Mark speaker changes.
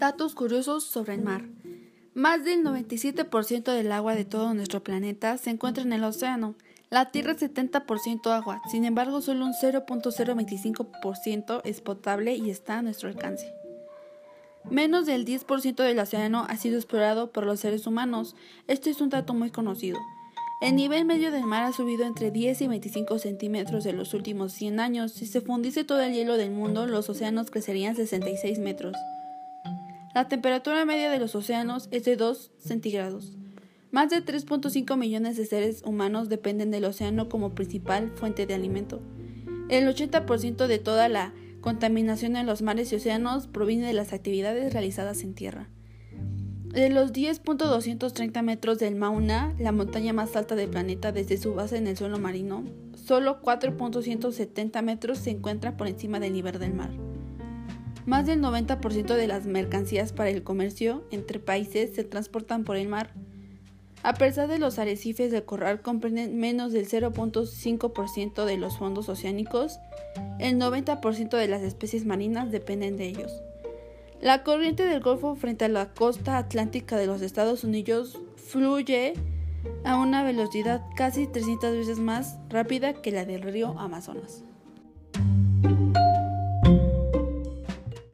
Speaker 1: Datos curiosos sobre el mar. Más del 97% del agua de todo nuestro planeta se encuentra en el océano. La Tierra es 70% agua, sin embargo solo un 0.025% es potable y está a nuestro alcance. Menos del 10% del océano ha sido explorado por los seres humanos. Este es un dato muy conocido. El nivel medio del mar ha subido entre 10 y 25 centímetros en los últimos 100 años. Si se fundiese todo el hielo del mundo, los océanos crecerían 66 metros. La temperatura media de los océanos es de 2 centígrados. Más de 3.5 millones de seres humanos dependen del océano como principal fuente de alimento. El 80% de toda la contaminación en los mares y océanos proviene de las actividades realizadas en tierra. De los 10.230 metros del Mauna, la montaña más alta del planeta desde su base en el suelo marino, solo 4.170 metros se encuentra por encima del nivel del mar. Más del 90% de las mercancías para el comercio entre países se transportan por el mar. A pesar de los arrecifes de corral comprenden menos del 0.5% de los fondos oceánicos, el 90% de las especies marinas dependen de ellos. La corriente del Golfo frente a la costa atlántica de los Estados Unidos fluye a una velocidad casi 300 veces más rápida que la del río Amazonas.